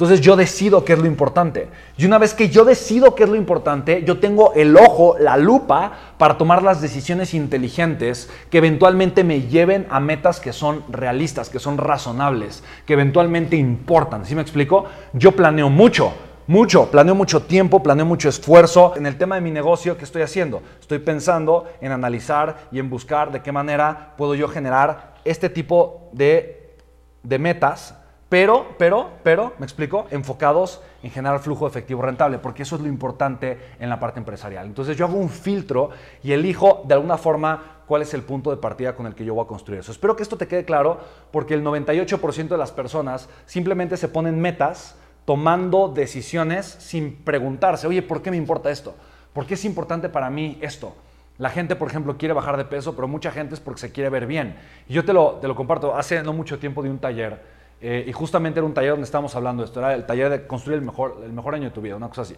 Entonces yo decido qué es lo importante. Y una vez que yo decido qué es lo importante, yo tengo el ojo, la lupa, para tomar las decisiones inteligentes que eventualmente me lleven a metas que son realistas, que son razonables, que eventualmente importan. ¿Sí me explico? Yo planeo mucho. Mucho, planeo mucho tiempo, planeo mucho esfuerzo. En el tema de mi negocio, ¿qué estoy haciendo? Estoy pensando en analizar y en buscar de qué manera puedo yo generar este tipo de, de metas pero, pero, pero, me explico, enfocados en generar flujo efectivo rentable, porque eso es lo importante en la parte empresarial. Entonces yo hago un filtro y elijo de alguna forma cuál es el punto de partida con el que yo voy a construir eso. Espero que esto te quede claro, porque el 98% de las personas simplemente se ponen metas tomando decisiones sin preguntarse, oye, ¿por qué me importa esto? ¿Por qué es importante para mí esto? La gente, por ejemplo, quiere bajar de peso, pero mucha gente es porque se quiere ver bien. Y yo te lo, te lo comparto, hace no mucho tiempo de un taller eh, y justamente era un taller donde estábamos hablando de esto, era el taller de construir el mejor, el mejor año de tu vida, una cosa así.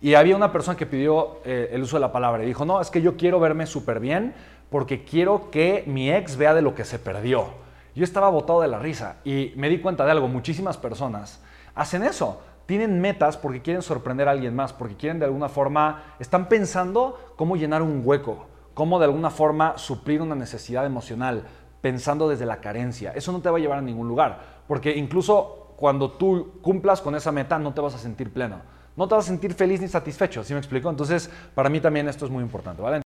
Y había una persona que pidió eh, el uso de la palabra y dijo, no, es que yo quiero verme súper bien porque quiero que mi ex vea de lo que se perdió. Yo estaba botado de la risa y me di cuenta de algo, muchísimas personas hacen eso. Tienen metas porque quieren sorprender a alguien más, porque quieren de alguna forma, están pensando cómo llenar un hueco, cómo de alguna forma suplir una necesidad emocional, pensando desde la carencia. Eso no te va a llevar a ningún lugar, porque incluso cuando tú cumplas con esa meta no te vas a sentir pleno, no te vas a sentir feliz ni satisfecho, ¿sí me explico? Entonces, para mí también esto es muy importante, ¿vale?